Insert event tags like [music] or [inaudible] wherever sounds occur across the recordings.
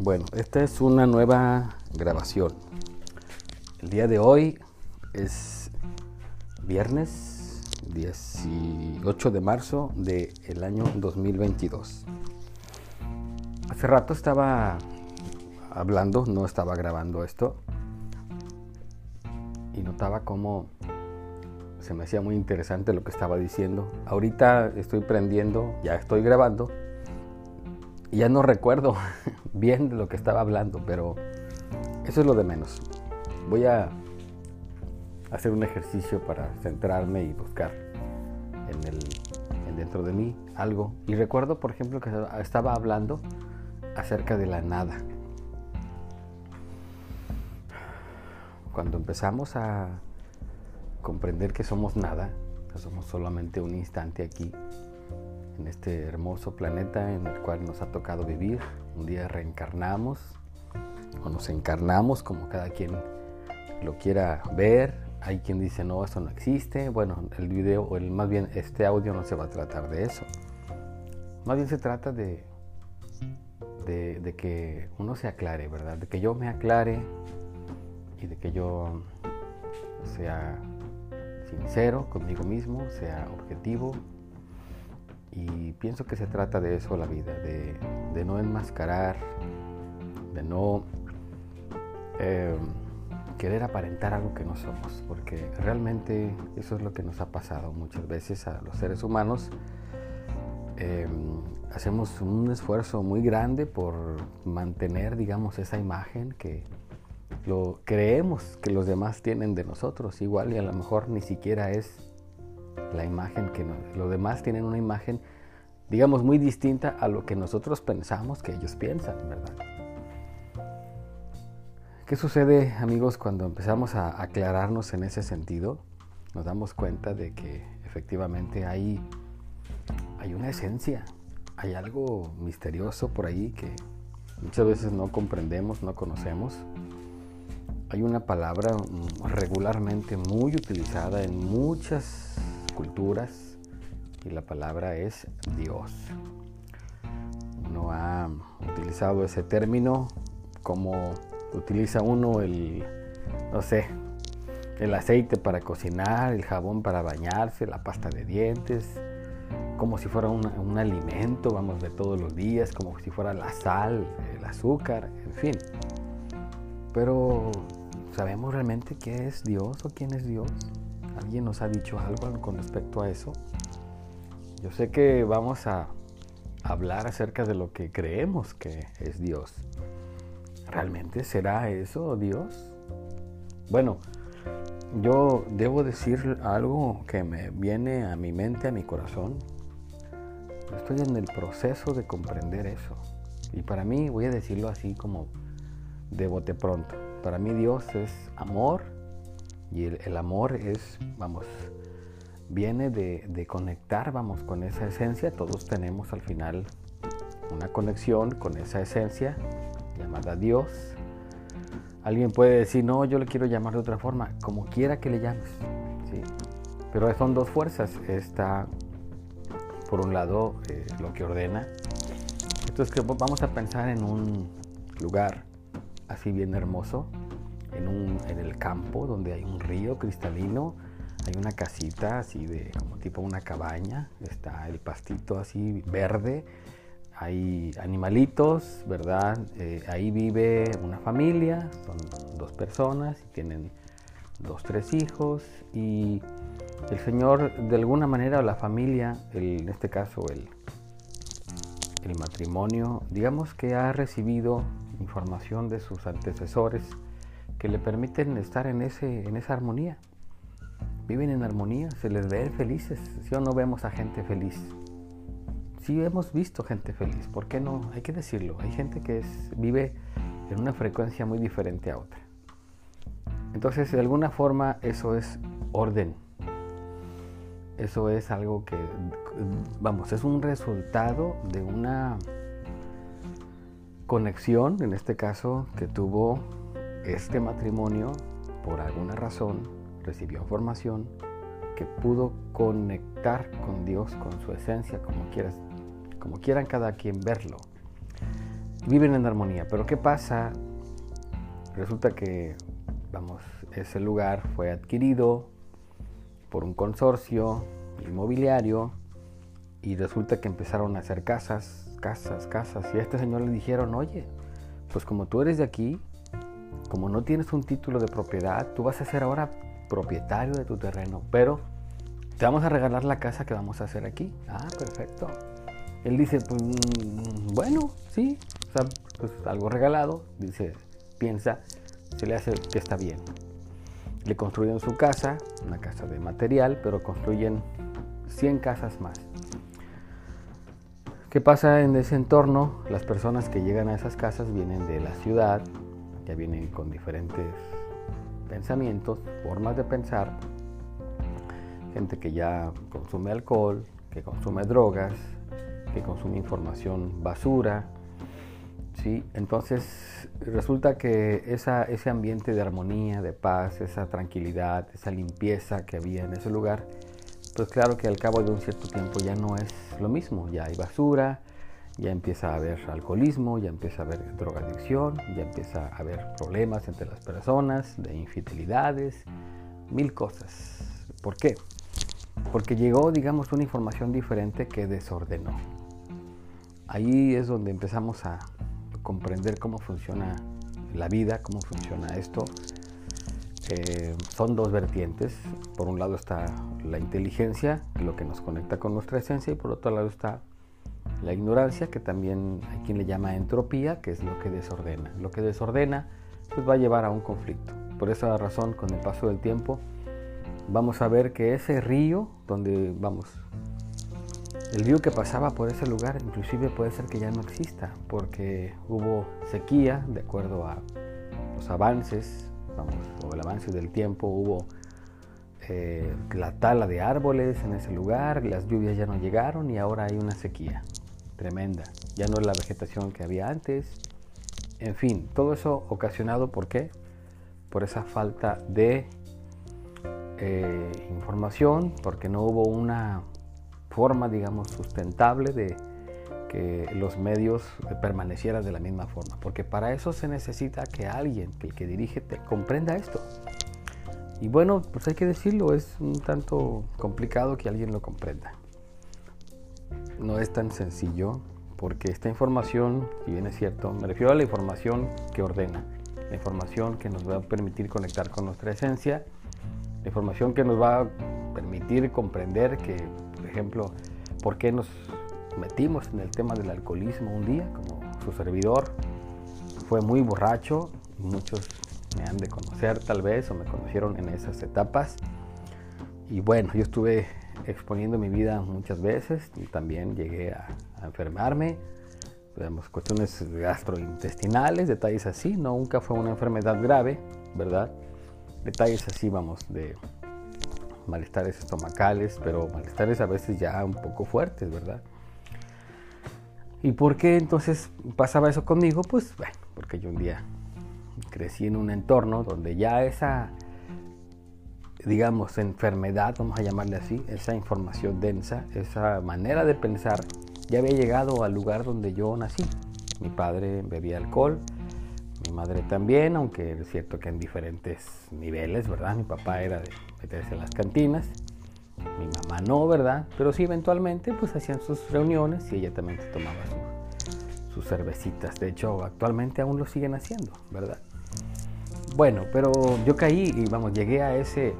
Bueno, esta es una nueva grabación. El día de hoy es viernes 18 de marzo del año 2022. Hace rato estaba hablando, no estaba grabando esto, y notaba cómo se me hacía muy interesante lo que estaba diciendo. Ahorita estoy prendiendo, ya estoy grabando, ya no recuerdo [laughs] bien de lo que estaba hablando, pero eso es lo de menos. Voy a hacer un ejercicio para centrarme y buscar en el en dentro de mí algo. Y recuerdo, por ejemplo, que estaba hablando acerca de la nada. Cuando empezamos a comprender que somos nada, que somos solamente un instante aquí, en este hermoso planeta en el cual nos ha tocado vivir. Un día reencarnamos o nos encarnamos como cada quien lo quiera ver. Hay quien dice, no, eso no existe. Bueno, el video, o el, más bien este audio no se va a tratar de eso. Más bien se trata de, de, de que uno se aclare, ¿verdad? De que yo me aclare y de que yo sea sincero conmigo mismo, sea objetivo y pienso que se trata de eso la vida, de, no enmascarar, de no em, querer aparentar algo que no somos, porque realmente eso es lo que nos ha pasado muchas veces a los seres humanos. Em, hacemos un esfuerzo muy grande por mantener, digamos, esa imagen que lo creemos que los demás tienen de nosotros, igual y a lo mejor ni siquiera es la imagen que los demás tienen una imagen, digamos, muy distinta a lo que nosotros pensamos que ellos piensan, ¿verdad? ¿Qué sucede, amigos, cuando empezamos a aclararnos en ese sentido? Nos damos cuenta de que efectivamente hay, hay una esencia, hay algo misterioso por ahí que muchas veces no comprendemos, no conocemos. Hay una palabra regularmente muy utilizada en muchas culturas y la palabra es Dios. Uno ha utilizado ese término como utiliza uno el, no sé, el aceite para cocinar, el jabón para bañarse, la pasta de dientes, como si fuera un, alimento, vamos, de todos los días, como si fuera la sal, el azúcar, en fin. Pero, ¿sabemos realmente qué es Dios o quién es Dios? ¿Alguien nos ha dicho algo con respecto a eso? Yo sé que vamos a hablar acerca de lo que creemos que es Dios. ¿Realmente será eso Dios? Bueno, yo debo decir algo que me viene a mi mente, a mi corazón. Estoy en el proceso de comprender eso. Y para mí, voy a decirlo así como de bote pronto. Para mí Dios es amor y el, amor es, vamos, viene de, conectar, vamos, con esa esencia. Todos tenemos al final una conexión con esa esencia llamada Dios. Alguien puede decir, no, yo le quiero llamar de otra forma, como quiera que le llames. ¿sí? Pero son dos fuerzas. Está, por un lado, eh, lo que ordena. Entonces, vamos a pensar en un lugar así bien hermoso, en, el campo donde hay un río cristalino, hay una casita así de como tipo una cabaña, está el pastito así verde, hay animalitos, ¿verdad? Eh, ahí vive una familia, son dos personas tienen dos, tres hijos y el Señor de alguna manera, la familia, en este caso el, el matrimonio, digamos que ha recibido información de sus antecesores, que le permiten estar en, ese, en esa armonía. Viven en armonía, se les ve felices. Si o no vemos a gente feliz. Sí hemos visto gente feliz, ¿por qué no? Hay que decirlo. Hay gente que es, vive en una frecuencia muy diferente a otra. Entonces, de alguna forma, eso es orden. Eso es algo que, vamos, es un resultado de una conexión, en este caso, que tuvo este matrimonio, por alguna razón, recibió información que pudo conectar con Dios, con su esencia, como, quieras, como quieran cada quien verlo. viven en armonía. Pero ¿qué pasa? Resulta que, vamos, ese lugar fue adquirido por un consorcio inmobiliario y resulta que empezaron a hacer casas, casas, casas. Y a este señor le dijeron, oye, pues como tú eres de aquí, como no tienes un título de propiedad, tú vas a ser ahora propietario de tu terreno, pero te vamos a regalar la casa que vamos a hacer aquí. Ah, perfecto. Él dice, pues mm, bueno, sí, o sea, pues algo regalado, dice, piensa, se le hace que está bien. Le construyen su casa, una casa de material, pero construyen 100 casas más. ¿Qué pasa en ese entorno? Las personas que llegan a esas casas vienen de la ciudad, ya vienen con diferentes pensamientos, formas de pensar, gente que ya consume alcohol, que consume drogas, que consume información basura, ¿sí? Entonces resulta que ese ambiente de armonía, de paz, esa tranquilidad, esa limpieza que había en ese lugar, pues claro que al cabo de un cierto tiempo ya no es lo mismo, ya hay basura, ya empieza a haber alcoholismo, ya empieza a haber drogadicción, ya empieza a haber problemas entre las personas, de infidelidades, mil cosas. ¿Por qué? Porque llegó, digamos, una información diferente que desordenó. Ahí es donde empezamos a comprender cómo funciona la vida, cómo funciona esto, eh, son dos vertientes. Por un lado está la inteligencia, lo que nos conecta con nuestra esencia, y por otro lado está la ignorancia, que también hay quien le llama entropía, que es lo que desordena. Lo que desordena pues va a llevar a un conflicto. Por esa razón, con el paso del tiempo, vamos a ver que ese río donde vamos, el río que pasaba por ese lugar, inclusive puede ser que ya no exista, porque hubo sequía, de acuerdo a los avances o el avance del tiempo, hubo eh, la tala de árboles en ese lugar, las lluvias ya no llegaron y ahora hay una sequía tremenda. Ya no es la vegetación que había antes. En fin, todo eso ocasionado por qué? Por esa falta de eh, información, porque no hubo una forma, digamos, sustentable de que los medios permanecieran de la misma forma, porque para eso se necesita que alguien, que el que dirige, te comprenda esto. Y bueno, pues hay que decirlo, es un tanto complicado que alguien lo comprenda. No es tan sencillo, porque esta información, si bien es cierto, me refiero a la información que ordena, la información que nos va a permitir conectar con nuestra esencia, la información que nos va a permitir comprender que, por ejemplo, por qué nos metimos en el tema del alcoholismo un día, como su servidor fue muy borracho, muchos me han de conocer tal vez o me conocieron en esas etapas. Y bueno, yo estuve exponiendo mi vida muchas veces y también llegué a, enfermarme, digamos, cuestiones gastrointestinales, detalles así, no, nunca fue una enfermedad grave, ¿verdad? Detalles así, vamos, de malestares estomacales, pero malestares a veces ya un poco fuertes, ¿verdad? ¿Y por qué entonces pasaba eso conmigo? Pues bueno, porque yo un día crecí en un entorno donde ya esa, digamos, enfermedad, vamos a llamarle así, esa información densa, esa manera de pensar, ya había llegado al lugar donde yo nací. Mi padre bebía alcohol, mi madre también, aunque es cierto que en diferentes niveles, ¿verdad? Mi papá era de meterse en las cantinas mi mamá no, ¿verdad? Pero sí, eventualmente, pues hacían sus reuniones y ella también se tomaba sus cervecitas. De hecho, actualmente aún lo siguen haciendo, ¿verdad? Bueno, pero yo caí y vamos, llegué a ese,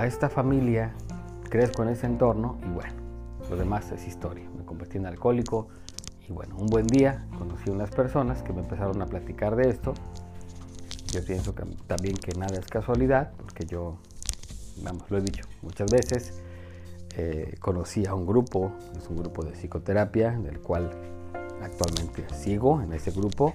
a esta familia, crezco en ese entorno y bueno, lo demás es historia. Me convertí en alcohólico y bueno, un buen día conocí unas personas que me empezaron a platicar de esto. Yo pienso también que nada es casualidad, porque yo vamos, lo he dicho muchas veces, eh, conocí a un grupo, es un grupo de psicoterapia, del cual actualmente sigo en ese grupo,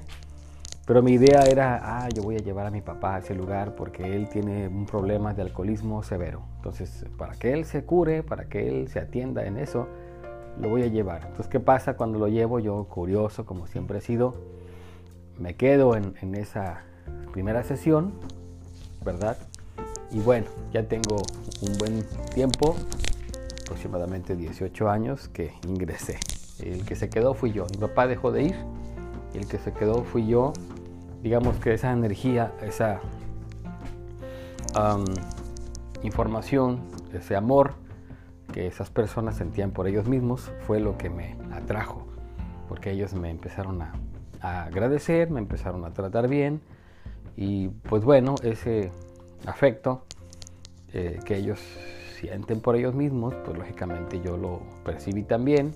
pero mi idea era, ah, yo voy a llevar a mi papá a ese lugar porque él tiene un problema de alcoholismo severo. Entonces, para que él se cure, para que él se atienda en eso, lo voy a llevar. Entonces, ¿qué pasa cuando lo llevo? Yo, curioso, como siempre he sido, me quedo en, en esa primera sesión, ¿verdad? Y bueno, ya tengo un buen tiempo, aproximadamente 18 años, que ingresé. El que se quedó fui yo. Mi papá dejó de ir. El que se quedó fui yo. Digamos que esa energía, esa información, ese amor que esas personas sentían por ellos mismos fue lo que me atrajo. Porque ellos me empezaron a, agradecer, me empezaron a tratar bien. Y pues bueno, ese afecto eh, que ellos sienten por ellos mismos, pues lógicamente yo lo percibí también,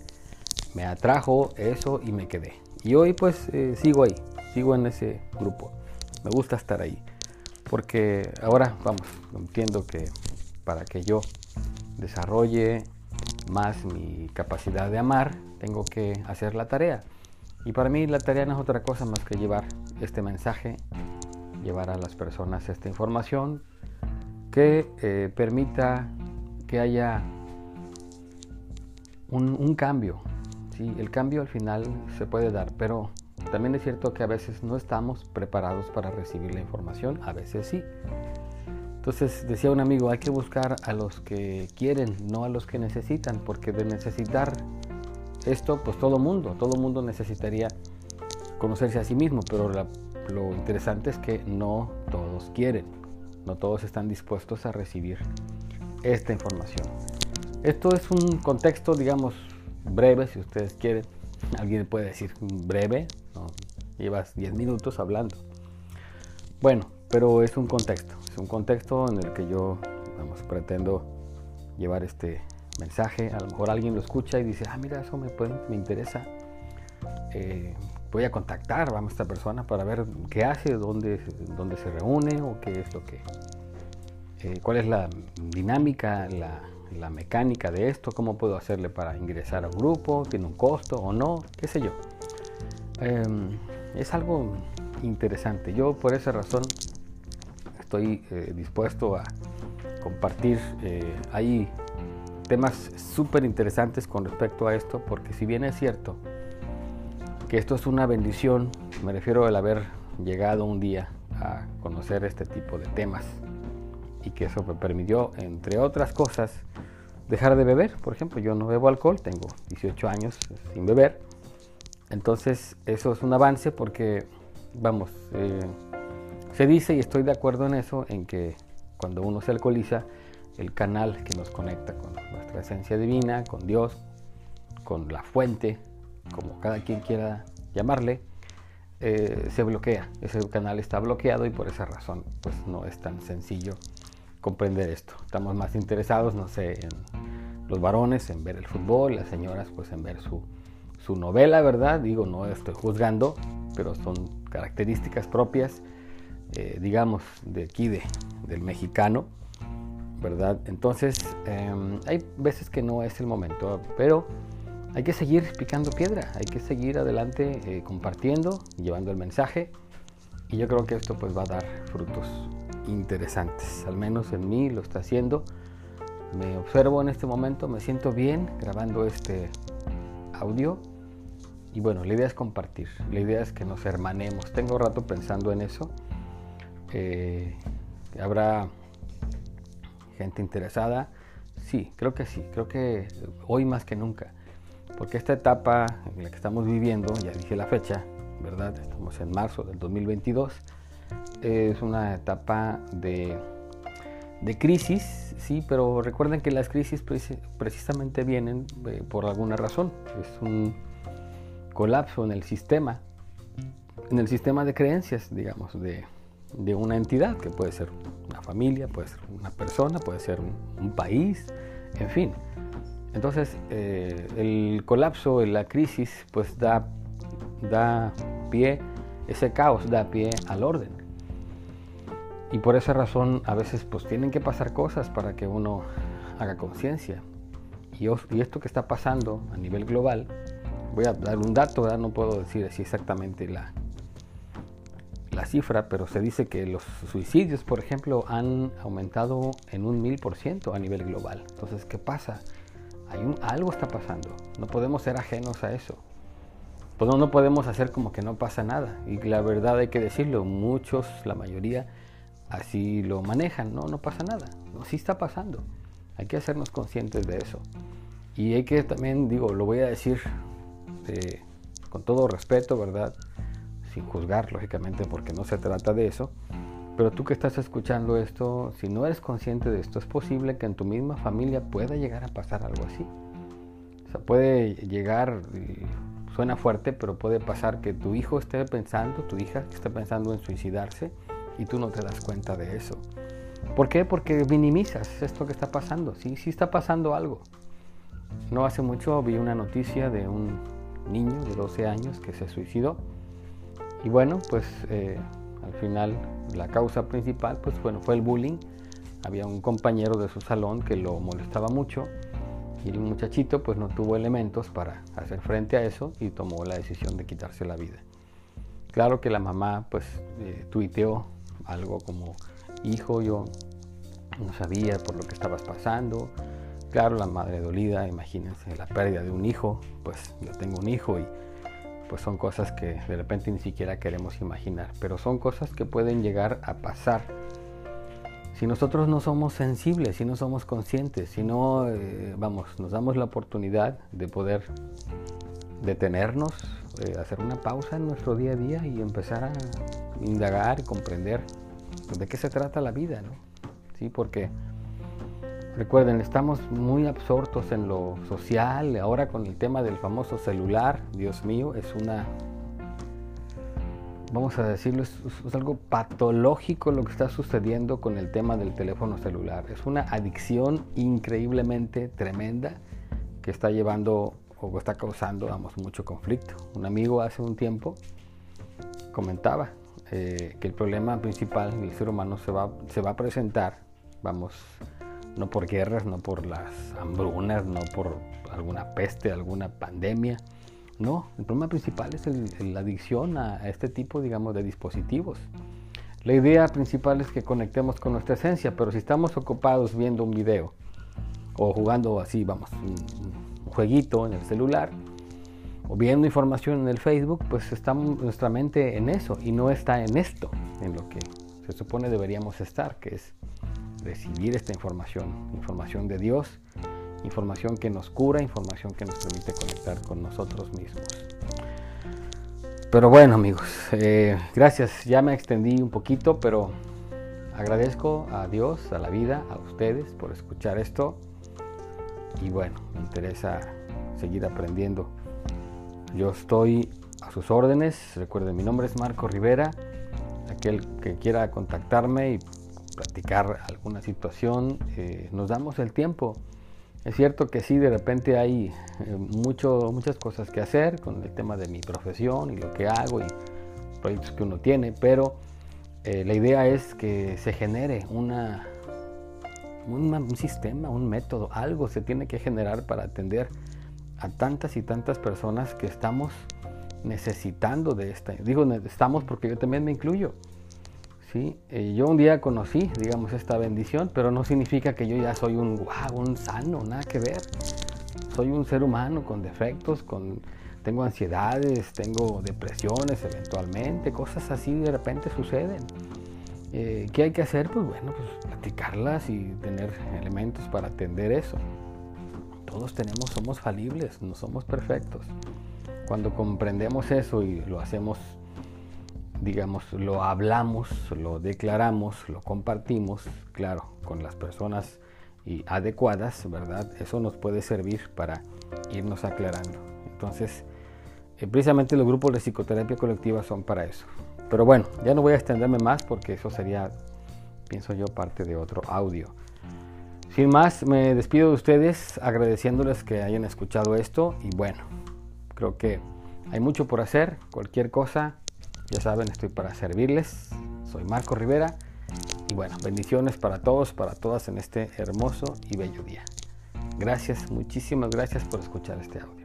me atrajo eso y me quedé. Y hoy pues eh, sigo ahí, sigo en ese grupo. Me gusta estar ahí. Porque ahora, vamos, entiendo que para que yo desarrolle más mi capacidad de amar, tengo que hacer la tarea. Y para mí la tarea no es otra cosa más que llevar este mensaje, llevar a las personas esta información que eh, permita que haya un, cambio. ¿sí? El cambio al final se puede dar, pero también es cierto que a veces no estamos preparados para recibir la información, a veces sí. Entonces decía un amigo, hay que buscar a los que quieren, no a los que necesitan, porque de necesitar esto, pues todo mundo, todo mundo necesitaría conocerse a sí mismo, pero lo interesante es que no todos quieren, no todos están dispuestos a recibir esta información. Esto es un contexto, digamos, breve, si ustedes quieren. Alguien puede decir breve, llevas 10 minutos hablando. Bueno, pero es un contexto, es un contexto en el que yo vamos, pretendo llevar este mensaje. A lo mejor alguien lo escucha y dice, ah, mira, eso me, puede, me interesa. Eh, voy a contactar a esta persona para ver qué hace, dónde, dónde se reúne o qué es lo que, eh, cuál es la dinámica, la, la, mecánica de esto, cómo puedo hacerle para ingresar a un grupo, tiene un costo o no, qué sé yo. Em, es algo interesante. Yo por esa razón estoy eh, dispuesto a compartir. Eh, hay temas súper interesantes con respecto a esto, porque si bien es cierto que esto es una bendición, me refiero al haber llegado un día a conocer este tipo de temas y que eso me permitió, entre otras cosas, dejar de beber. Por ejemplo, yo no bebo alcohol, tengo 18 años sin beber. Entonces, eso es un avance porque, vamos, eh, se dice y estoy de acuerdo en eso, en que cuando uno se alcoholiza, el canal que nos conecta con nuestra esencia divina, con Dios, con la fuente, como cada quien quiera llamarle, eh, se bloquea. Ese canal está bloqueado y por esa razón pues no es tan sencillo comprender esto. Estamos más interesados, no sé, en los varones en ver el fútbol, las señoras pues en ver su, su novela, ¿verdad? Digo, no estoy juzgando, pero son características propias, eh, digamos, de aquí, de, del mexicano, ¿verdad? Entonces, em, hay veces que no es el momento, pero hay que seguir picando piedra, hay que seguir adelante eh, compartiendo, llevando el mensaje, y yo creo que esto pues va a dar frutos interesantes. Al menos en mí lo está haciendo. Me observo en este momento, me siento bien grabando este audio. Y bueno, la idea es compartir, la idea es que nos hermanemos. Tengo rato pensando en eso. Eh, ¿Habrá gente interesada? Sí, creo que sí, creo que hoy más que nunca. Porque esta etapa en la que estamos viviendo, ya dije la fecha, ¿verdad? Estamos en marzo del 2022 es una etapa de, crisis, sí, pero recuerden que las crisis precisamente vienen eh, por alguna razón. Es un colapso en el sistema, en el sistema de creencias, digamos, de, una entidad, que puede ser una familia, puede ser una persona, puede ser un, país, en fin. Entonces, eh, el colapso, la crisis, pues da, da pie, ese caos da pie al orden. Y por esa razón a veces pues tienen que pasar cosas para que uno haga conciencia. Y, esto que está pasando a nivel global, voy a dar un dato, no puedo decir así exactamente la, la cifra, pero se dice que los suicidios, por ejemplo, han aumentado en un mil por ciento a nivel global. Entonces, ¿qué pasa? Hay un, algo está pasando. No podemos ser ajenos a eso. Pues no, no podemos hacer como que no pasa nada. Y la verdad hay que decirlo, muchos, la mayoría, así lo manejan, no, no pasa nada, no, sí está pasando. Hay que hacernos conscientes de eso. Y hay que también, digo, lo voy a decir eh, con todo respeto, ¿verdad? Sin juzgar, lógicamente, porque no se trata de eso. Pero tú que estás escuchando esto, si no eres consciente de esto, es posible que en tu misma familia pueda llegar a pasar algo así. O sea, puede llegar, suena fuerte, pero puede pasar que tu hijo esté pensando, tu hija esté pensando en suicidarse y tú no te das cuenta de eso. ¿Por qué? Porque minimizas esto que está pasando. Sí, sí está pasando algo. No hace mucho vi una noticia de un niño de 12 años que se suicidó. Y bueno, pues eh, al final la causa principal pues bueno, fue el bullying. Había un compañero de su salón que lo molestaba mucho y el muchachito pues no tuvo elementos para hacer frente a eso y tomó la decisión de quitarse la vida. Claro que la mamá pues eh, tuiteó algo como, hijo, yo no sabía por lo que estabas pasando. Claro, la madre dolida, imagínense la pérdida de un hijo, pues yo tengo un hijo y pues son cosas que de repente ni siquiera queremos imaginar, pero son cosas que pueden llegar a pasar si nosotros no somos sensibles, si no somos conscientes, si no, eh, vamos, nos damos la oportunidad de poder detenernos, eh, hacer una pausa en nuestro día a día y empezar a indagar y comprender de qué se trata la vida, ¿no? Sí, porque recuerden, estamos muy absortos en lo social, ahora con el tema del famoso celular, Dios mío, es una vamos a decirlo, es, algo patológico lo que está sucediendo con el tema del teléfono celular. Es una adicción increíblemente tremenda que está llevando o está causando, vamos, mucho conflicto. Un amigo hace un tiempo comentaba eh, que el problema principal del ser humano se va, se va a presentar, vamos, no por guerras, no por las hambrunas, no por alguna peste, alguna pandemia, no, el problema principal es la adicción a, este tipo, digamos, de dispositivos. La idea principal es que conectemos con nuestra esencia, pero si estamos ocupados viendo un video o jugando así, vamos, un, jueguito en el celular o viendo información en el Facebook, pues está nuestra mente en eso y no está en esto, en lo que se supone deberíamos estar, que es recibir esta información, información de Dios información que nos cura, información que nos permite conectar con nosotros mismos. Pero bueno amigos, eh, gracias, ya me extendí un poquito, pero agradezco a Dios, a la vida, a ustedes por escuchar esto. Y bueno, me interesa seguir aprendiendo. Yo estoy a sus órdenes. Recuerden, mi nombre es Marco Rivera. Aquel que quiera contactarme y platicar alguna situación, eh, nos damos el tiempo. Es cierto que sí, de repente hay eh, mucho, muchas cosas que hacer con el tema de mi profesión y lo que hago y proyectos que uno tiene, pero eh, la idea es que se genere una, un sistema, un método, algo se tiene que generar para atender a tantas y tantas personas que estamos necesitando de esta. Digo, estamos porque yo también me incluyo. ¿sí? Eh, yo un día conocí, digamos, esta bendición, pero no significa que yo ya soy un wow, un sano, nada que ver. Soy un ser humano con defectos, con, tengo ansiedades, tengo depresiones eventualmente, cosas así de repente suceden. Eh, ¿Qué hay que hacer? Pues bueno, pues platicarlas y tener elementos para atender eso. Todos tenemos, somos falibles, no somos perfectos. Cuando comprendemos eso y lo hacemos digamos, lo hablamos, lo declaramos, lo compartimos, claro, con las personas adecuadas, ¿verdad? Eso nos puede servir para irnos aclarando. Entonces, eh, precisamente los grupos de psicoterapia colectiva son para eso. Pero bueno, ya no voy a extenderme más porque eso sería, pienso yo, parte de otro audio. Sin más, me despido de ustedes agradeciéndoles que hayan escuchado esto y bueno, creo que hay mucho por hacer, cualquier cosa, ya saben, estoy para servirles. Soy Marco Rivera. Y bueno, bendiciones para todos, para todas en este hermoso y bello día. Gracias, muchísimas gracias por escuchar este audio.